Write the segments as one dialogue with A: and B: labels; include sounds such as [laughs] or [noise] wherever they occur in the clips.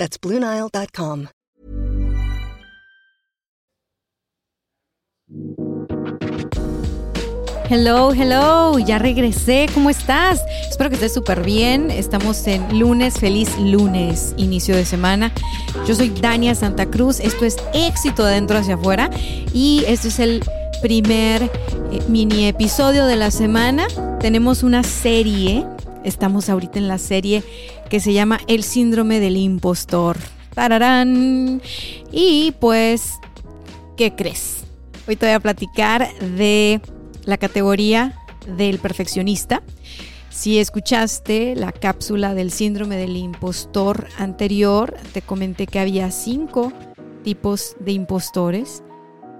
A: That's BlueNile.com.
B: Hello, hello, ya regresé, ¿cómo estás? Espero que estés súper bien. Estamos en lunes, feliz lunes, inicio de semana. Yo soy Dania Santa Cruz, esto es éxito de adentro hacia afuera y este es el primer eh, mini episodio de la semana. Tenemos una serie, estamos ahorita en la serie que se llama El síndrome del impostor. ¡Tararán! Y pues, ¿qué crees? Hoy te voy a platicar de la categoría del perfeccionista. Si escuchaste la cápsula del síndrome del impostor anterior, te comenté que había cinco tipos de impostores.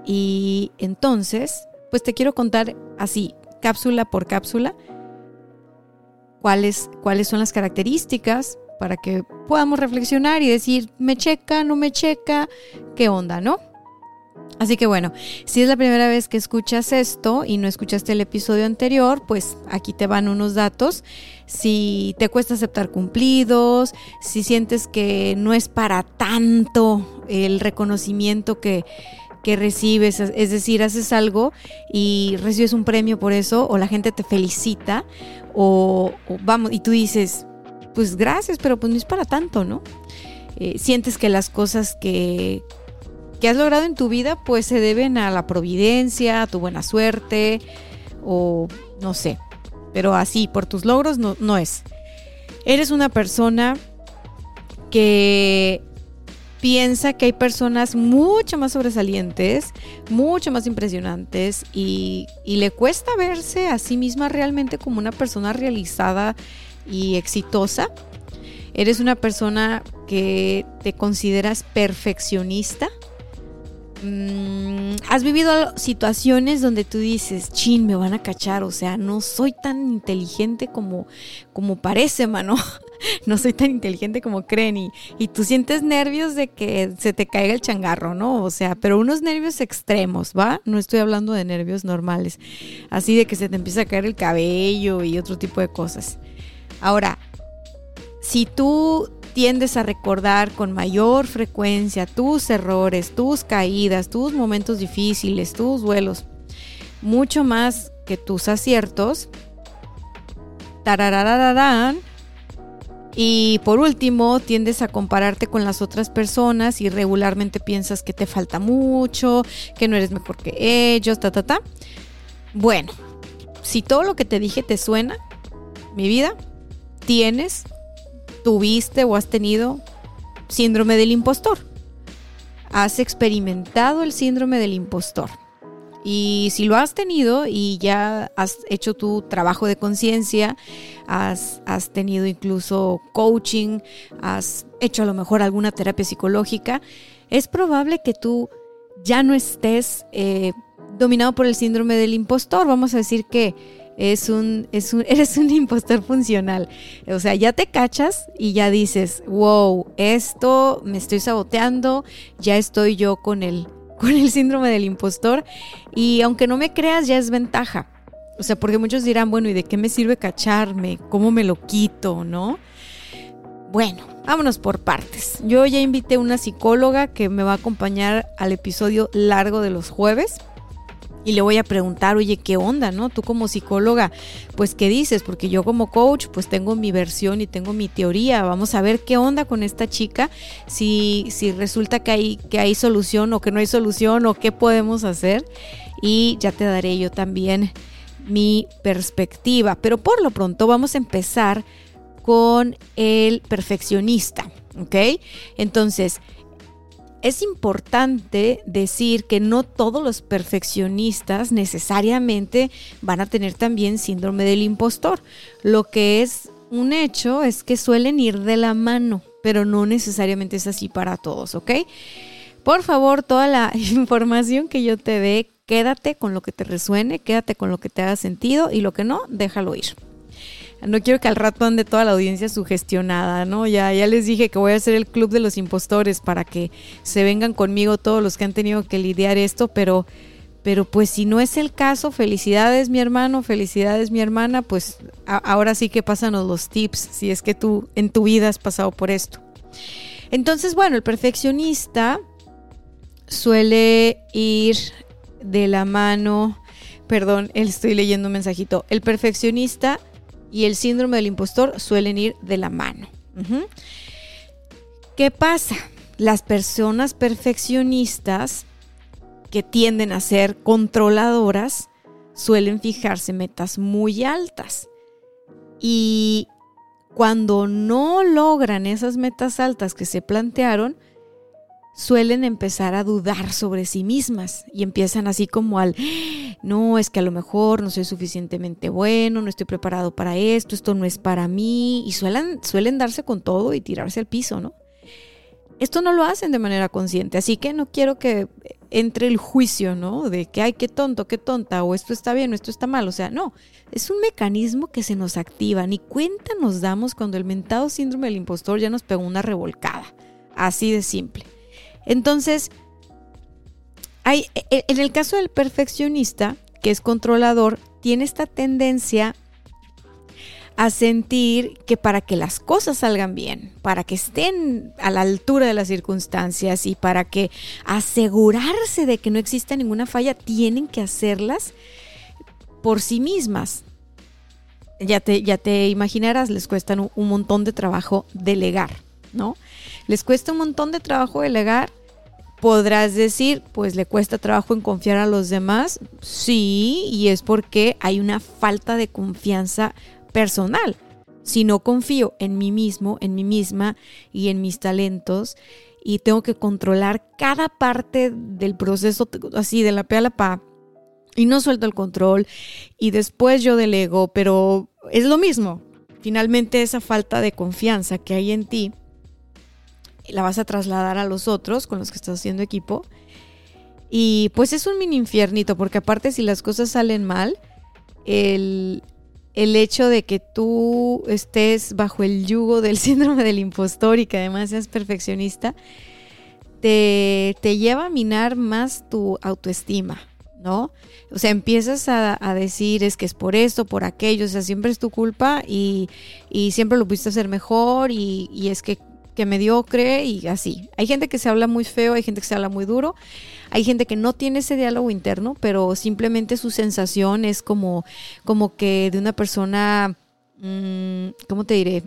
B: Y entonces, pues te quiero contar así, cápsula por cápsula, cuáles, cuáles son las características para que podamos reflexionar y decir, me checa, no me checa, qué onda, ¿no? Así que bueno, si es la primera vez que escuchas esto y no escuchaste el episodio anterior, pues aquí te van unos datos. Si te cuesta aceptar cumplidos, si sientes que no es para tanto el reconocimiento que, que recibes, es decir, haces algo y recibes un premio por eso, o la gente te felicita, o, vamos, y tú dices, pues gracias, pero pues no es para tanto, ¿no? Eh, sientes que las cosas que, que has logrado en tu vida pues se deben a la providencia, a tu buena suerte o no sé, pero así por tus logros no, no es. Eres una persona que piensa que hay personas mucho más sobresalientes, mucho más impresionantes y, le cuesta verse a sí misma realmente como una persona realizada y exitosa. Eres una persona que te consideras perfeccionista ¿Has vivido situaciones donde tú dices, chin, me van a cachar? O sea, no soy tan inteligente como, como parece, mano. [laughs] no soy tan inteligente como creen. Y, y tú sientes nervios de que se te caiga el changarro, ¿no? O sea, pero unos nervios extremos, ¿va? No estoy hablando de nervios normales. Así de que se te empieza a caer el cabello y otro tipo de cosas. Ahora, si tú tiendes a recordar con mayor frecuencia tus errores, tus caídas, tus momentos difíciles, tus duelos, mucho más que tus aciertos. Tararararán. Y por último, tiendes a compararte con las otras personas y regularmente piensas que te falta mucho, que no eres mejor que ellos, ta, ta, ta. Bueno, si todo lo que te dije te suena, mi vida, tienes tuviste o has tenido síndrome del impostor. Has experimentado el síndrome del impostor. Y si lo has tenido y ya has hecho tu trabajo de conciencia, has, has, tenido incluso coaching, has hecho a lo mejor alguna terapia psicológica, es probable que tú ya no estés eh, dominado por el síndrome del impostor. Vamos a decir que es un, es un, [laughs] eres un impostor funcional. O sea, ya te cachas y ya dices, wow, esto me estoy saboteando, ya estoy yo con el, con el síndrome del impostor. Y aunque no me creas, ya es ventaja. O sea, porque muchos dirán, bueno, ¿y de qué me sirve cacharme? ¿Cómo me lo quito? ¿No? Bueno, vámonos por partes. Yo ya invité una psicóloga que me va a acompañar al episodio largo de los jueves y le voy a preguntar, oye, ¿qué onda, no? Tú como psicóloga, pues, ¿qué dices? Porque yo como coach, pues tengo mi versión y tengo mi teoría. Vamos a ver qué onda con esta chica, si, si resulta que hay, que hay solución o que no hay solución o qué podemos hacer. Y ya te daré yo también mi perspectiva. Pero por lo pronto vamos a empezar con el perfeccionista, ¿ok? Entonces, es importante decir que no todos los perfeccionistas necesariamente van a tener también síndrome del impostor. Lo que es un hecho es que suelen ir de la mano, pero no necesariamente es así para todos, ¿ok? Por favor, toda la [laughs] información que yo te dé, quédate con lo que te resuene, quédate con lo que te haga sentido y lo que no, déjalo ir. No quiero que al rato ande toda la audiencia sugestionada, ¿no? Ya, ya les dije que voy a hacer el club de los impostores para que se vengan conmigo todos los que han tenido que lidiar esto, pero, pero pues si no es el caso, felicidades mi hermano, felicidades mi hermana, pues ahora sí que pásanos los tips si es que tú en tu vida has pasado por esto. Entonces, bueno, el perfeccionista suele ir de la mano, perdón, estoy leyendo un mensajito, el perfeccionista y el síndrome del impostor suelen ir de la mano. ¿Qué pasa? Las personas perfeccionistas que tienden a ser controladoras suelen fijarse metas muy altas. Y cuando no logran esas metas altas que se plantearon, suelen empezar a dudar sobre sí mismas y empiezan así como al, no, es que a lo mejor no soy suficientemente bueno, no estoy preparado para esto, esto no es para mí, y suelen, suelen darse con todo y tirarse al piso, ¿no? Esto no lo hacen de manera consciente, así que no quiero que entre el juicio, ¿no? De que, ay, qué tonto, qué tonta, o esto está bien, o esto está mal, o sea, no, es un mecanismo que se nos activa, ni cuenta nos damos cuando el mentado síndrome del impostor ya nos pegó una revolcada, así de simple. Entonces, hay, e, en el caso del perfeccionista, que es controlador, tiene esta tendencia a sentir que para que las cosas salgan bien, para que estén a la altura de las circunstancias y para que asegurarse de que no exista ninguna falla, tienen que hacerlas por sí mismas. Ya te, imaginarás, les cuesta un, un montón de trabajo delegar, ¿no? Les cuesta un montón de trabajo delegar Podrás decir, pues le cuesta trabajo en confiar a los demás. Sí, y es porque hay una falta de confianza personal. Si no confío en mí mismo, en mí misma y en mis talentos, y tengo que controlar cada parte del proceso, así de la pe a la pa, y no suelto el control, y después yo delego, pero es lo mismo. Finalmente esa falta de confianza que hay en ti la vas a trasladar a los otros con los que estás haciendo equipo. Y pues es un mini infiernito, porque aparte si las cosas salen mal, el, hecho de que tú estés bajo el yugo del [laughs] síndrome del impostor y que además seas perfeccionista, te, lleva a minar más tu autoestima, ¿no? O sea, empiezas a, decir es que es por esto, por aquello, o sea, siempre es tu culpa y, siempre lo pudiste hacer mejor y, y es que que mediocre y así. Hay gente que se habla muy feo, hay gente que se habla muy duro, hay gente que no tiene ese diálogo interno, pero simplemente su sensación es como, como que de una persona, mm, ¿cómo te diré?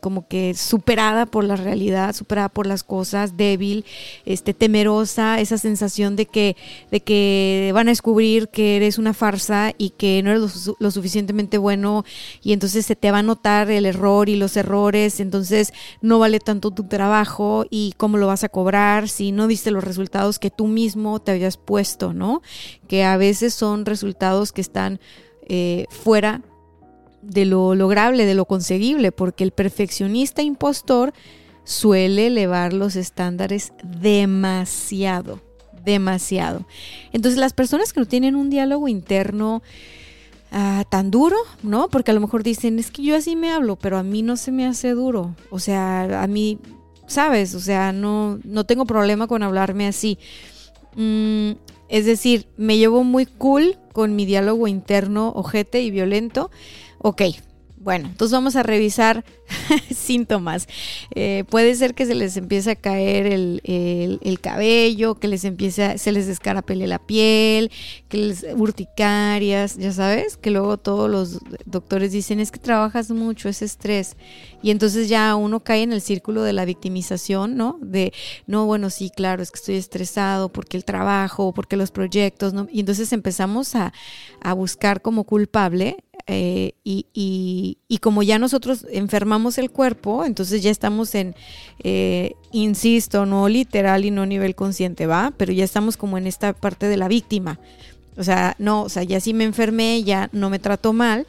B: Como que superada por la realidad, superada por las cosas, débil, este, temerosa, esa sensación de que, de que van a descubrir que eres una farsa y que no eres lo, suficientemente bueno y entonces se te va a notar el error y los errores, entonces no vale tanto tu trabajo y cómo lo vas a cobrar si no diste los resultados que tú mismo te habías puesto, ¿no? Que a veces son resultados que están eh, fuera de lo lograble, de lo conseguible, porque el perfeccionista impostor suele elevar los estándares demasiado, demasiado. Entonces las personas que no tienen un diálogo interno ah, tan duro, ¿no? Porque a lo mejor dicen, es que yo así me hablo, pero a mí no se me hace duro. O sea, a mí, ¿sabes? O sea, no, no tengo problema con hablarme así. Mm, es decir, me llevo muy cool con mi diálogo interno ojete y violento, Ok, bueno, entonces vamos a revisar [laughs] síntomas. Eh, puede ser que se les empiece a caer el, cabello, que les empiece se les descarapele la piel, que les urticarias, ya sabes, que luego todos los doctores dicen es que trabajas mucho, es estrés. Y entonces ya uno cae en el círculo de la victimización, ¿no? De, no, bueno, sí, claro, es que estoy estresado porque el trabajo, porque los proyectos, ¿no? Y entonces empezamos a, a buscar como culpable eh, y, como ya nosotros enfermamos el cuerpo, entonces ya estamos en, eh, insisto, no literal y no nivel consciente, ¿va? Pero ya estamos como en esta parte de la víctima. O sea, no, o sea, ya sí me enfermé, ya no me trato mal,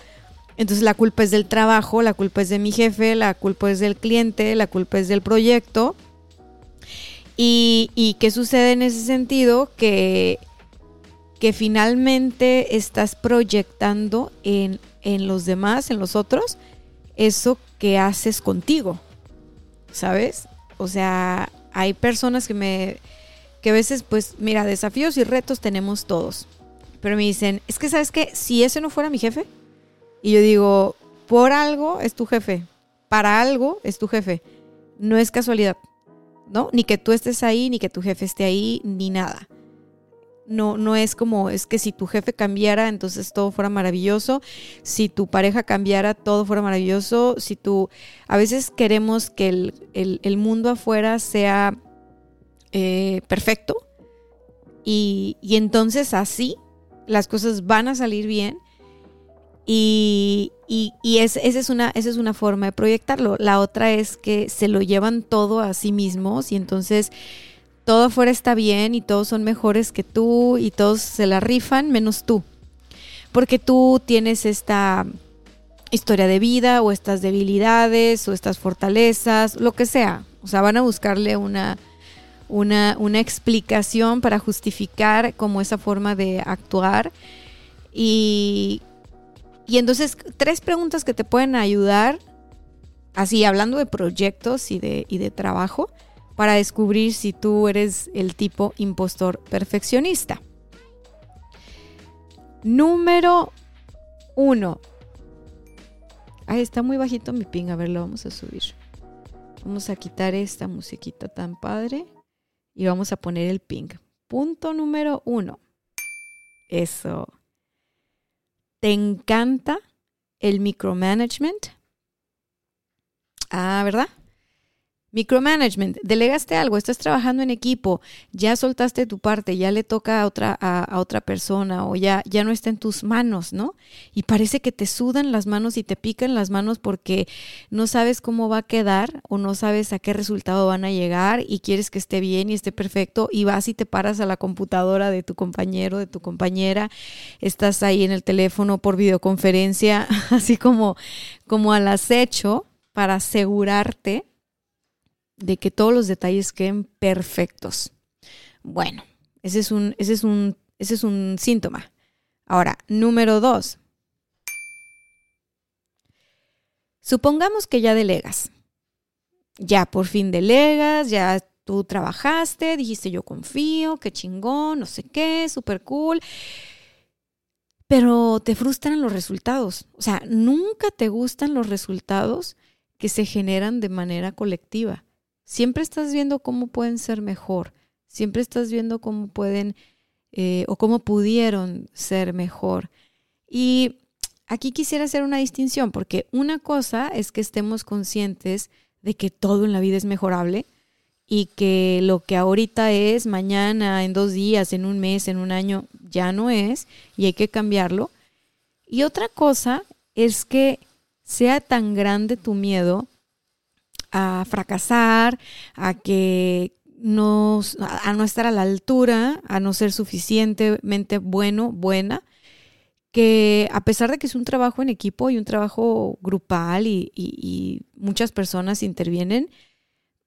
B: Entonces la culpa es del trabajo, la culpa es de mi jefe, la culpa es del cliente, la culpa es del proyecto. ¿Y, qué sucede en ese sentido? Que, que finalmente estás proyectando en, en los demás, en los otros, eso que haces contigo. ¿Sabes? O sea, hay personas que me que a veces pues mira, desafíos y retos tenemos todos. Pero me dicen, "Es que sabes que si ese no fuera mi jefe?" Y yo digo, "Por algo es tu jefe. Para algo es tu jefe. No es casualidad." ¿No? Ni que tú estés ahí, ni que tu jefe esté ahí, ni nada. No, no es como, es que si tu jefe cambiara, entonces todo fuera maravilloso. Si tu pareja cambiara, todo fuera maravilloso. Si tú, a veces queremos que el, mundo afuera sea eh, perfecto y, entonces así las cosas van a salir bien. Y, y, esa, es una, esa es una forma de proyectarlo. La otra es que se lo llevan todo a sí mismos y entonces todo afuera está bien y todos son mejores que tú y todos se la rifan menos tú. Porque tú tienes esta historia de vida o estas debilidades o estas fortalezas, lo que sea. O sea, van a buscarle una, una, una explicación para justificar como esa forma de actuar. Y, y entonces, tres preguntas que te pueden ayudar, así hablando de proyectos y de, y de trabajo para descubrir si tú eres el tipo impostor perfeccionista. Número uno. Ahí está muy bajito mi ping. A ver, lo vamos a subir. Vamos a quitar esta musiquita tan padre y vamos a poner el ping. Punto número uno. Eso. ¿Te encanta el micromanagement? Ah, ¿verdad? Micromanagement, delegaste algo, estás trabajando en equipo, ya soltaste tu parte, ya le toca a otra, a, otra persona o ya, ya no está en tus manos, ¿no? Y parece que te sudan las manos y te pican las manos porque no sabes cómo va a quedar o no sabes a qué resultado van a llegar y quieres que esté bien y esté perfecto y vas y te paras a la computadora de tu compañero, de tu compañera, estás ahí en el teléfono por videoconferencia, [laughs] así como, como al acecho para asegurarte de que todos los detalles queden perfectos. Bueno, ese es un, ese es un, ese es un síntoma. Ahora, número dos. Supongamos que ya delegas. Ya por fin delegas, ya tú trabajaste, dijiste yo confío, qué chingón, no sé qué, súper cool. Pero te frustran los resultados. O sea, nunca te gustan los resultados que se generan de manera colectiva siempre estás viendo cómo pueden ser mejor, siempre estás viendo cómo pueden eh, o cómo pudieron ser mejor. Y aquí quisiera hacer una distinción, porque una cosa es que estemos conscientes de que todo en la vida es mejorable y que lo que ahorita es, mañana, en dos días, en un mes, en un año, ya no es y hay que cambiarlo. Y otra cosa es que sea tan grande tu miedo a fracasar, a que no, a no estar a la altura, a no ser suficientemente bueno, buena, que a pesar de que es un trabajo en equipo y un trabajo grupal y, y muchas personas intervienen,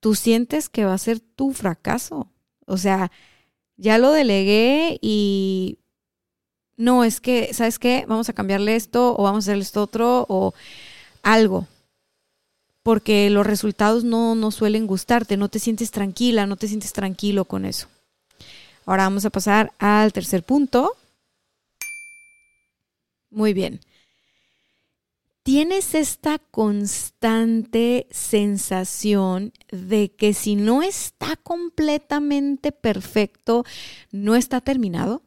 B: tú sientes que va a ser tu fracaso. O sea, ya lo delegué y no, es que, ¿sabes qué? Vamos a cambiarle esto o vamos a hacerle esto otro o algo porque los resultados no, no suelen gustarte, no te sientes tranquila, no te sientes tranquilo con eso. Ahora vamos a pasar al tercer punto. Muy bien. Tienes esta constante sensación de que si no está completamente perfecto, no está terminado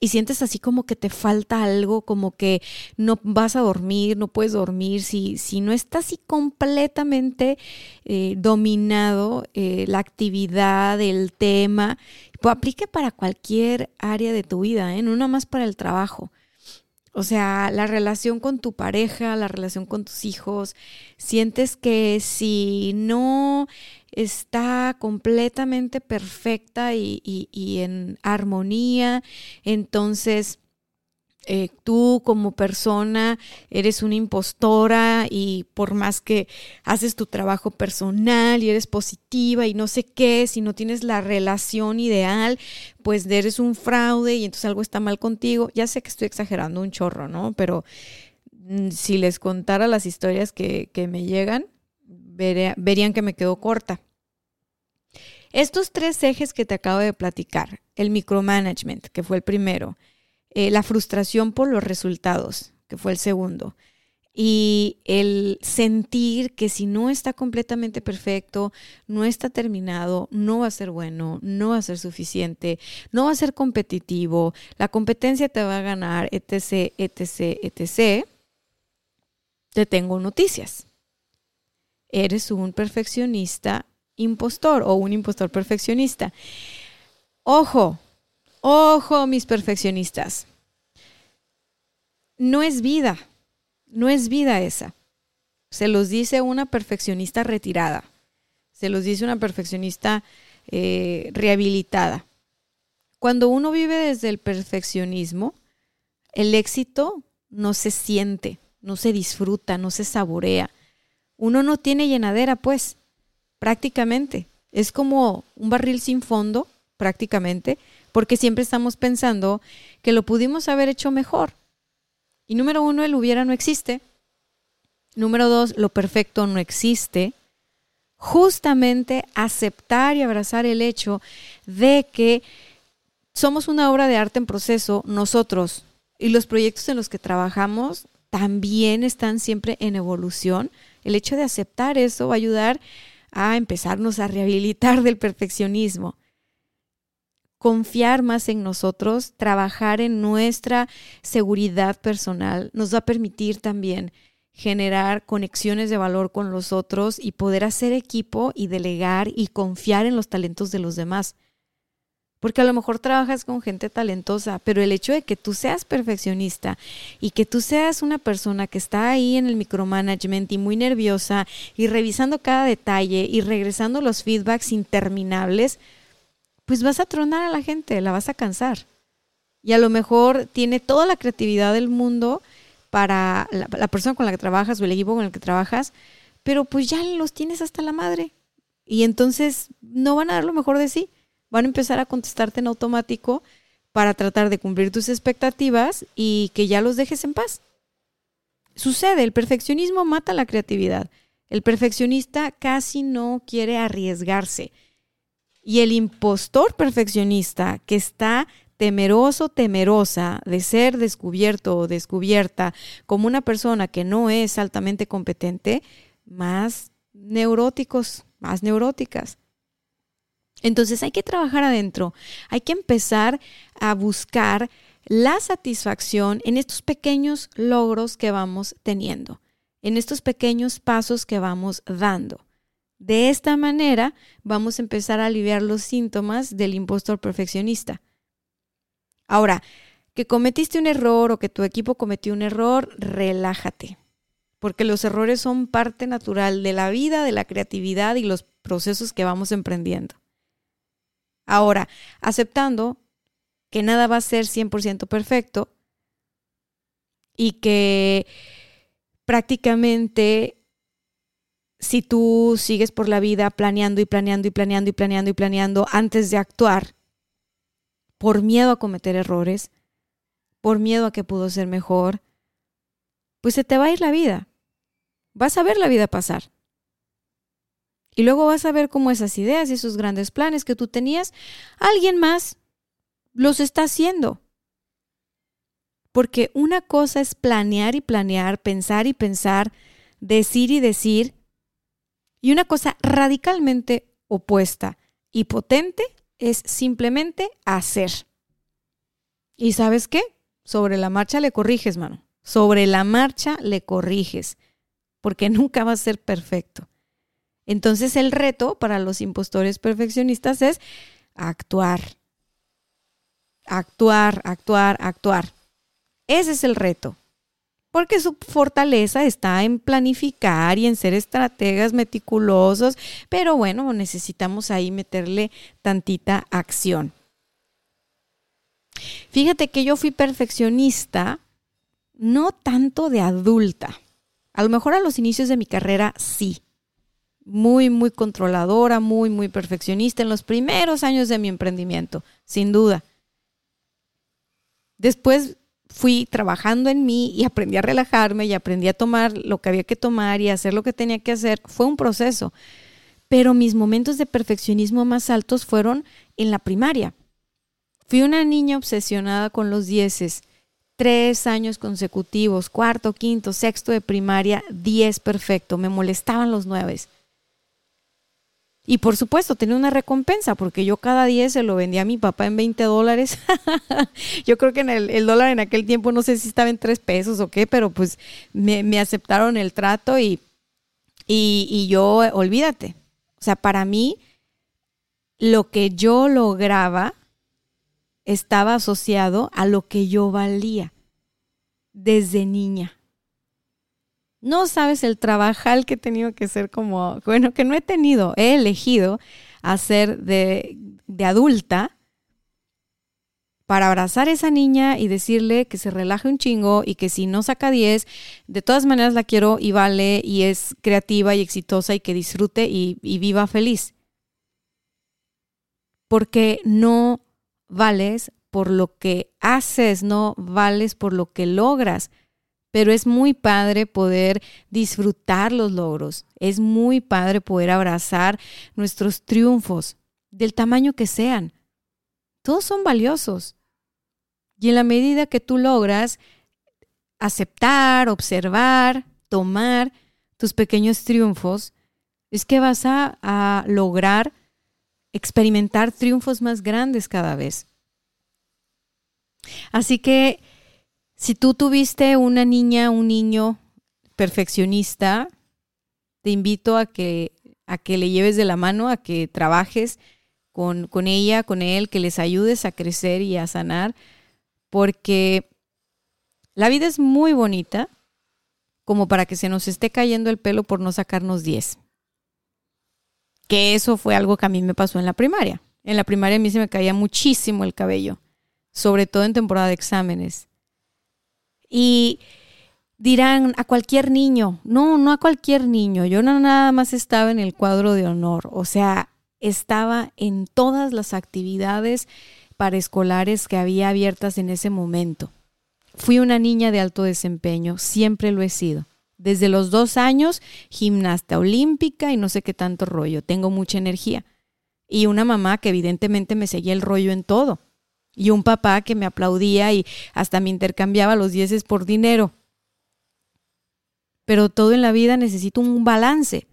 B: y sientes así como que te falta algo, como que no vas a dormir, no puedes dormir, si, si no está así completamente eh, dominado eh, la actividad, el tema, pues aplique para cualquier área de tu vida, ¿eh? no más para el trabajo. O sea, la relación con tu pareja, la relación con tus hijos, sientes que si no está completamente perfecta y, en armonía, entonces eh, tú como persona eres una impostora y por más que haces tu trabajo personal y eres positiva y no sé qué, si no tienes la relación ideal, pues eres un fraude y entonces algo está mal contigo. Ya sé que estoy exagerando un chorro, ¿no? Pero mm, si les contara las historias que, me llegan, verían que me quedo corta. Estos tres ejes que te acabo de platicar, el micromanagement, que fue el primero, eh, la frustración por los resultados, que fue el segundo, y el sentir que si no está completamente perfecto, no está terminado, no va a ser bueno, no va a ser suficiente, no va a ser competitivo, la competencia te va a ganar, etc., etc., etc., te tengo noticias. Eres un perfeccionista impostor o un impostor perfeccionista. Ojo, Ojo, mis perfeccionistas. No es vida, no es vida esa. Se los dice una perfeccionista retirada, se los dice una perfeccionista eh, rehabilitada. Cuando uno vive desde el perfeccionismo, el éxito no se siente, no se disfruta, no se saborea. Uno no tiene llenadera, pues, prácticamente. Es como un barril sin fondo, prácticamente, porque siempre estamos pensando que lo pudimos haber hecho mejor. Y número uno, el hubiera no existe. Número dos, lo perfecto no existe. Justamente aceptar y abrazar el hecho de que somos una obra de arte en proceso nosotros y los proyectos en los que trabajamos también están siempre en evolución. El hecho de aceptar eso va a ayudar a empezarnos a rehabilitar del perfeccionismo confiar más en nosotros, trabajar en nuestra seguridad personal, nos va a permitir también generar conexiones de valor con los otros y poder hacer equipo y delegar y confiar en los talentos de los demás. Porque a lo mejor trabajas con gente talentosa, pero el hecho de que tú seas perfeccionista y que tú seas una persona que está ahí en el micromanagement y muy nerviosa y revisando cada detalle y regresando los feedbacks interminables, pues vas a tronar a la gente, la vas a cansar. Y a lo mejor tiene toda la creatividad del mundo para la, persona con la que trabajas o el equipo con el que trabajas, pero pues ya los tienes hasta la madre. Y entonces no van a dar lo mejor de sí. Van a empezar a contestarte en automático para tratar de cumplir tus expectativas y que ya los dejes en paz. Sucede, el perfeccionismo mata la creatividad. El perfeccionista casi no quiere arriesgarse. Y el impostor perfeccionista que está temeroso, temerosa de ser descubierto o descubierta como una persona que no es altamente competente, más neuróticos, más neuróticas. Entonces hay que trabajar adentro, hay que empezar a buscar la satisfacción en estos pequeños logros que vamos teniendo, en estos pequeños pasos que vamos dando. De esta manera vamos a empezar a aliviar los síntomas del impostor perfeccionista. Ahora, que cometiste un error o que tu equipo cometió un error, relájate, porque los errores son parte natural de la vida, de la creatividad y los procesos que vamos emprendiendo. Ahora, aceptando que nada va a ser 100% perfecto y que prácticamente si tú sigues por la vida planeando y planeando y planeando y planeando y planeando antes de actuar, por miedo a cometer errores, por miedo a que pudo ser mejor, pues se te va a ir la vida. Vas a ver la vida pasar. Y luego vas a ver cómo esas ideas y esos grandes planes que tú tenías, alguien más los está haciendo. Porque una cosa es planear y planear, pensar y pensar, decir y decir, y una cosa radicalmente opuesta y potente es simplemente hacer. ¿Y sabes qué? Sobre la marcha le corriges, mano. Sobre la marcha le corriges, porque [laughs] nunca va a ser perfecto. Entonces el reto para los impostores perfeccionistas es actuar. Actuar, actuar, actuar. Ese es el reto porque su fortaleza está en planificar y en ser estrategas meticulosos, pero bueno, necesitamos ahí meterle tantita acción. Fíjate que yo fui perfeccionista, no tanto de adulta. A lo mejor a los inicios de mi carrera sí. Muy, muy controladora, muy, muy perfeccionista en los primeros años de mi emprendimiento, sin duda. Después fui trabajando en mí y aprendí a relajarme y aprendí a tomar lo que había que tomar y hacer lo que tenía que hacer. Fue un proceso. Pero mis momentos de perfeccionismo más altos fueron en la primaria. Fui una niña obsesionada con los dieces. Tres años consecutivos, cuarto, quinto, sexto de primaria, diez perfecto. Me molestaban los nueves. Y por supuesto, tenía una recompensa, porque yo cada 10 se lo vendía a mi papá en 20 dólares. [laughs] yo creo que en el, dólar en aquel tiempo, no sé si estaba en 3 pesos o qué, pero pues me, aceptaron el trato y, y, y yo, olvídate. O sea, para mí, lo que yo lograba estaba asociado a lo que yo valía desde niña. No sabes el trabajal que he tenido que ser como, bueno, que no he tenido, he elegido hacer de, de adulta para abrazar a esa niña y decirle que se relaje un chingo y que si no saca 10, de todas maneras la quiero y vale y es creativa y exitosa y que disfrute y, y viva feliz. Porque no vales por lo que haces, no vales por lo que logras pero es muy padre poder disfrutar los logros, es muy padre poder abrazar nuestros triunfos, del tamaño que sean. Todos son valiosos. Y en la medida que tú logras aceptar, observar, tomar tus pequeños triunfos, es que vas a, a lograr experimentar triunfos más grandes cada vez. Así que si tú tuviste una niña, un niño perfeccionista, te invito a que, a que le lleves de la mano, a que trabajes con, con ella, con él, que les ayudes a crecer y a sanar, porque la vida es muy bonita como para que se nos esté cayendo el pelo por no sacarnos 10. Que eso fue algo que a mí me pasó en la primaria. En la primaria a mí se me caía muchísimo el cabello, sobre todo en temporada de exámenes. Y dirán a cualquier niño, no, no a cualquier niño, yo no nada más estaba en el cuadro de honor, o sea, estaba en todas las actividades paraescolares que había abiertas en ese momento. Fui una niña de alto desempeño, siempre lo he sido. Desde los dos años, gimnasta olímpica y no sé qué tanto rollo. Tengo mucha energía. Y una mamá que evidentemente me seguía el rollo en todo y un papá que me aplaudía y hasta me intercambiaba los dieces por dinero. Pero todo en la vida necesita un balance.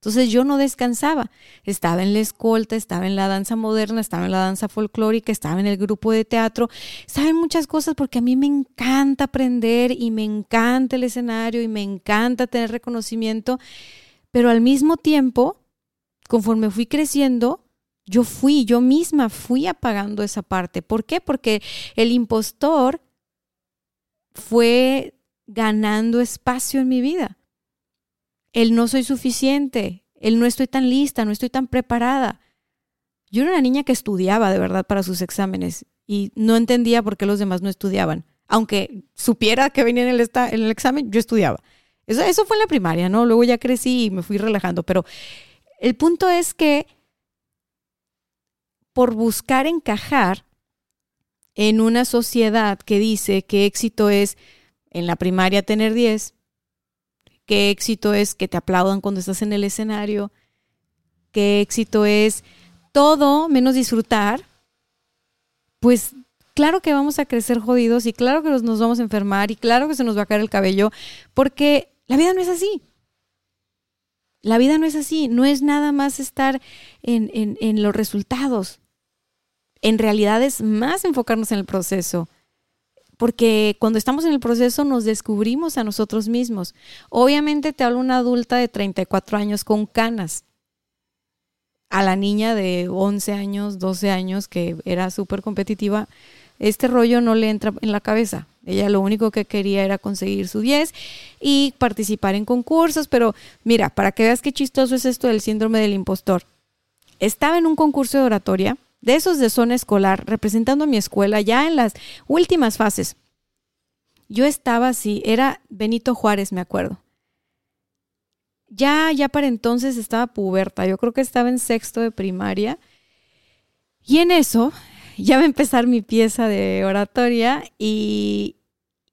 B: Entonces yo no descansaba. Estaba en la escolta, estaba en la danza moderna, estaba en la danza folclórica, estaba en el grupo de teatro. Estaba muchas cosas porque a mí me encanta aprender y me encanta el escenario y me encanta tener reconocimiento. Pero al mismo tiempo, conforme fui creciendo, yo fui, yo misma fui apagando esa parte. ¿Por qué? Porque el impostor fue ganando espacio en mi vida. El no soy suficiente, el no estoy tan lista, no estoy tan preparada. Yo era una niña que estudiaba de verdad para sus exámenes y no entendía por qué los demás no estudiaban. Aunque supiera que venía en el, en el examen, yo estudiaba. Eso, eso fue en la primaria, ¿no? Luego ya crecí y me fui relajando. Pero el punto es que por buscar encajar en una sociedad que dice que éxito es en la primaria tener 10, que éxito es que te aplaudan cuando estás en el escenario, que éxito es todo menos disfrutar, pues claro que vamos a crecer jodidos y claro que nos vamos a enfermar y claro que se nos va a caer el cabello, porque la vida no es así. La vida no es así, no es nada más estar en, en los resultados en realidad es más enfocarnos en el proceso. Porque cuando estamos en el proceso nos descubrimos a nosotros mismos. Obviamente te hablo una adulta de 34 años con canas. A la niña de 11 años, 12 años que era súper competitiva, este rollo no le entra en la cabeza. Ella lo único que quería era conseguir su 10 y participar en concursos, pero mira, para que veas qué chistoso es esto del síndrome del impostor. Estaba en un concurso de oratoria de esos de zona escolar, representando a mi escuela ya en las últimas fases. Yo estaba así, era Benito Juárez, me acuerdo. Ya, ya para entonces estaba puberta, yo creo que estaba en sexto de primaria. Y en eso ya va a empezar mi pieza de oratoria y,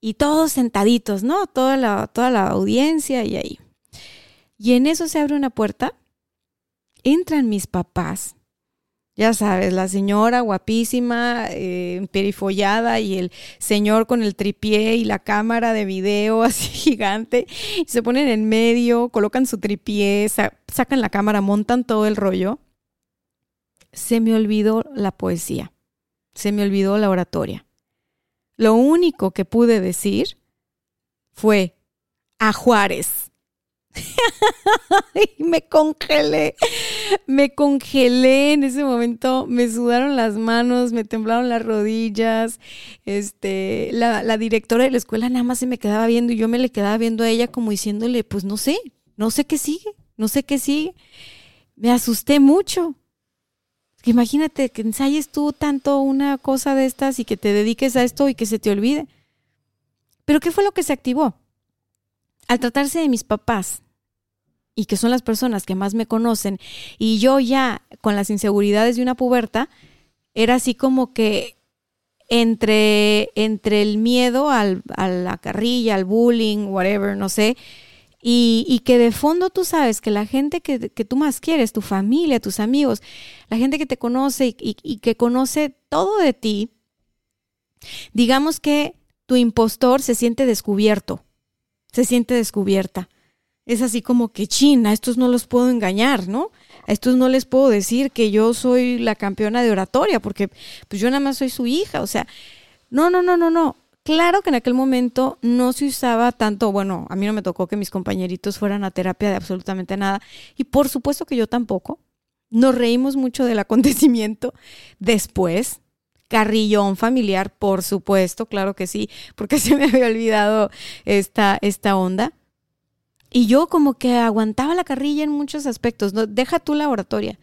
B: y todos sentaditos, ¿no? Toda la, toda la audiencia y ahí. Y en eso se abre una puerta, entran mis papás ya sabes, la señora guapísima, eh, perifollada y el señor con el tripié y la cámara de video [laughs] así gigante. Se ponen en medio, colocan su tripié, sacan la cámara, montan todo el rollo. Se me olvidó la poesía, se me olvidó la oratoria. Lo único que pude decir fue a Juárez. [laughs] y me congelé, me congelé en ese momento, me sudaron las manos, me temblaron las rodillas, este, la, la directora de la escuela nada más se me quedaba viendo y yo me le quedaba viendo a ella como diciéndole, pues no sé, no sé qué sigue, no sé qué sigue. Me asusté mucho. Imagínate que ensayes tú tanto una cosa de estas y que te dediques a esto y que se te olvide. Pero ¿qué fue lo que se activó? Al tratarse de mis papás, y que son las personas que más me conocen, y yo ya con las inseguridades de una puberta, era así como que entre, entre el miedo al, a la carrilla, al bullying, whatever, no sé, y, y, que de fondo tú sabes que la gente que, que, tú más quieres, tu familia, tus amigos, la gente que te conoce y, y que conoce todo de ti, digamos que tu impostor se siente descubierto, se siente descubierta es así como que, chin, a estos no los puedo engañar, ¿no? A estos no les puedo decir que yo soy la campeona de oratoria, porque pues yo nada más soy su hija, o sea, no, no, no, no, no. Claro que en aquel momento no se usaba tanto, bueno, a mí no me tocó que mis compañeritos fueran a terapia de absolutamente nada, y por supuesto que yo tampoco. Nos reímos mucho del acontecimiento después, carrillón familiar, por supuesto, claro que sí, porque [laughs] se me había olvidado esta, esta onda. Y yo como que aguantaba la carrilla en muchos aspectos, ¿no? deja tu laboratoria.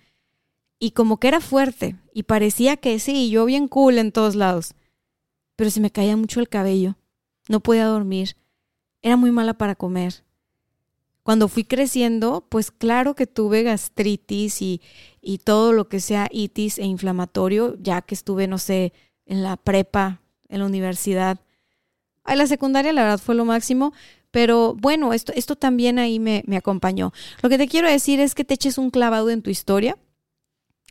B: Y como que era fuerte y parecía que sí, yo bien cool en todos lados. Pero se me caía mucho el cabello, no podía dormir, era muy mala para comer. Cuando fui creciendo, pues claro que tuve gastritis y, y todo lo que sea itis e inflamatorio, ya que estuve, no sé, en la prepa, en la universidad. En la secundaria, la verdad, fue lo máximo, pero bueno, esto, esto también ahí me, me acompañó. Lo que te quiero decir es que te eches un clavado en tu historia.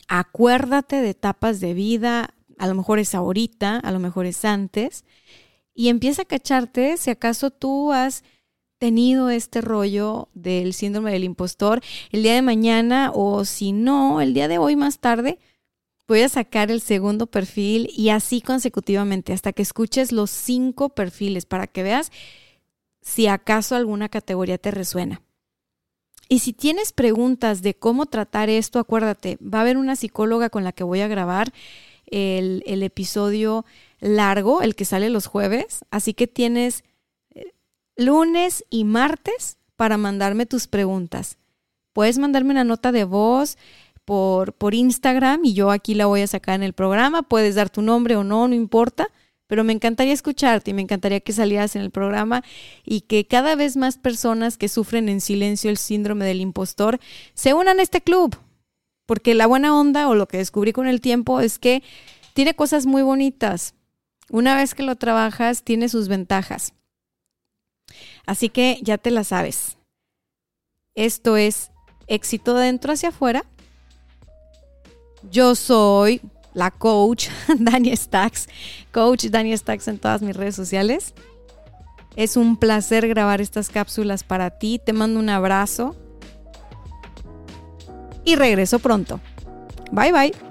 B: Acuérdate de etapas de vida, a lo mejor es ahorita, a lo mejor es antes, y empieza a cacharte si acaso tú has tenido este rollo del síndrome del impostor el día de mañana o si no, el día de hoy más tarde, voy a sacar el segundo perfil y así consecutivamente hasta que escuches los cinco perfiles para que veas si acaso alguna categoría te resuena. Y si tienes preguntas de cómo tratar esto, acuérdate, va a haber una psicóloga con la que voy a grabar el, episodio largo, el que sale los jueves. Así que tienes eh, lunes y martes para mandarme tus preguntas. Puedes mandarme una nota de voz por, por Instagram y yo aquí la voy a sacar en el programa. Puedes dar tu nombre o no, no importa pero me encantaría escucharte y me encantaría que salieras en el programa y que cada vez más personas que sufren en silencio el síndrome del impostor se unan a este club. Porque la buena onda o lo que descubrí con el tiempo es que tiene cosas muy bonitas. Una vez que lo trabajas, tiene sus ventajas. Así que ya te la sabes. Esto es éxito de dentro hacia afuera. Yo soy la coach [laughs] Dani Stacks, coach Dani Stacks en todas mis redes sociales. Es un placer grabar estas cápsulas para ti. Te mando un abrazo y regreso pronto. Bye bye.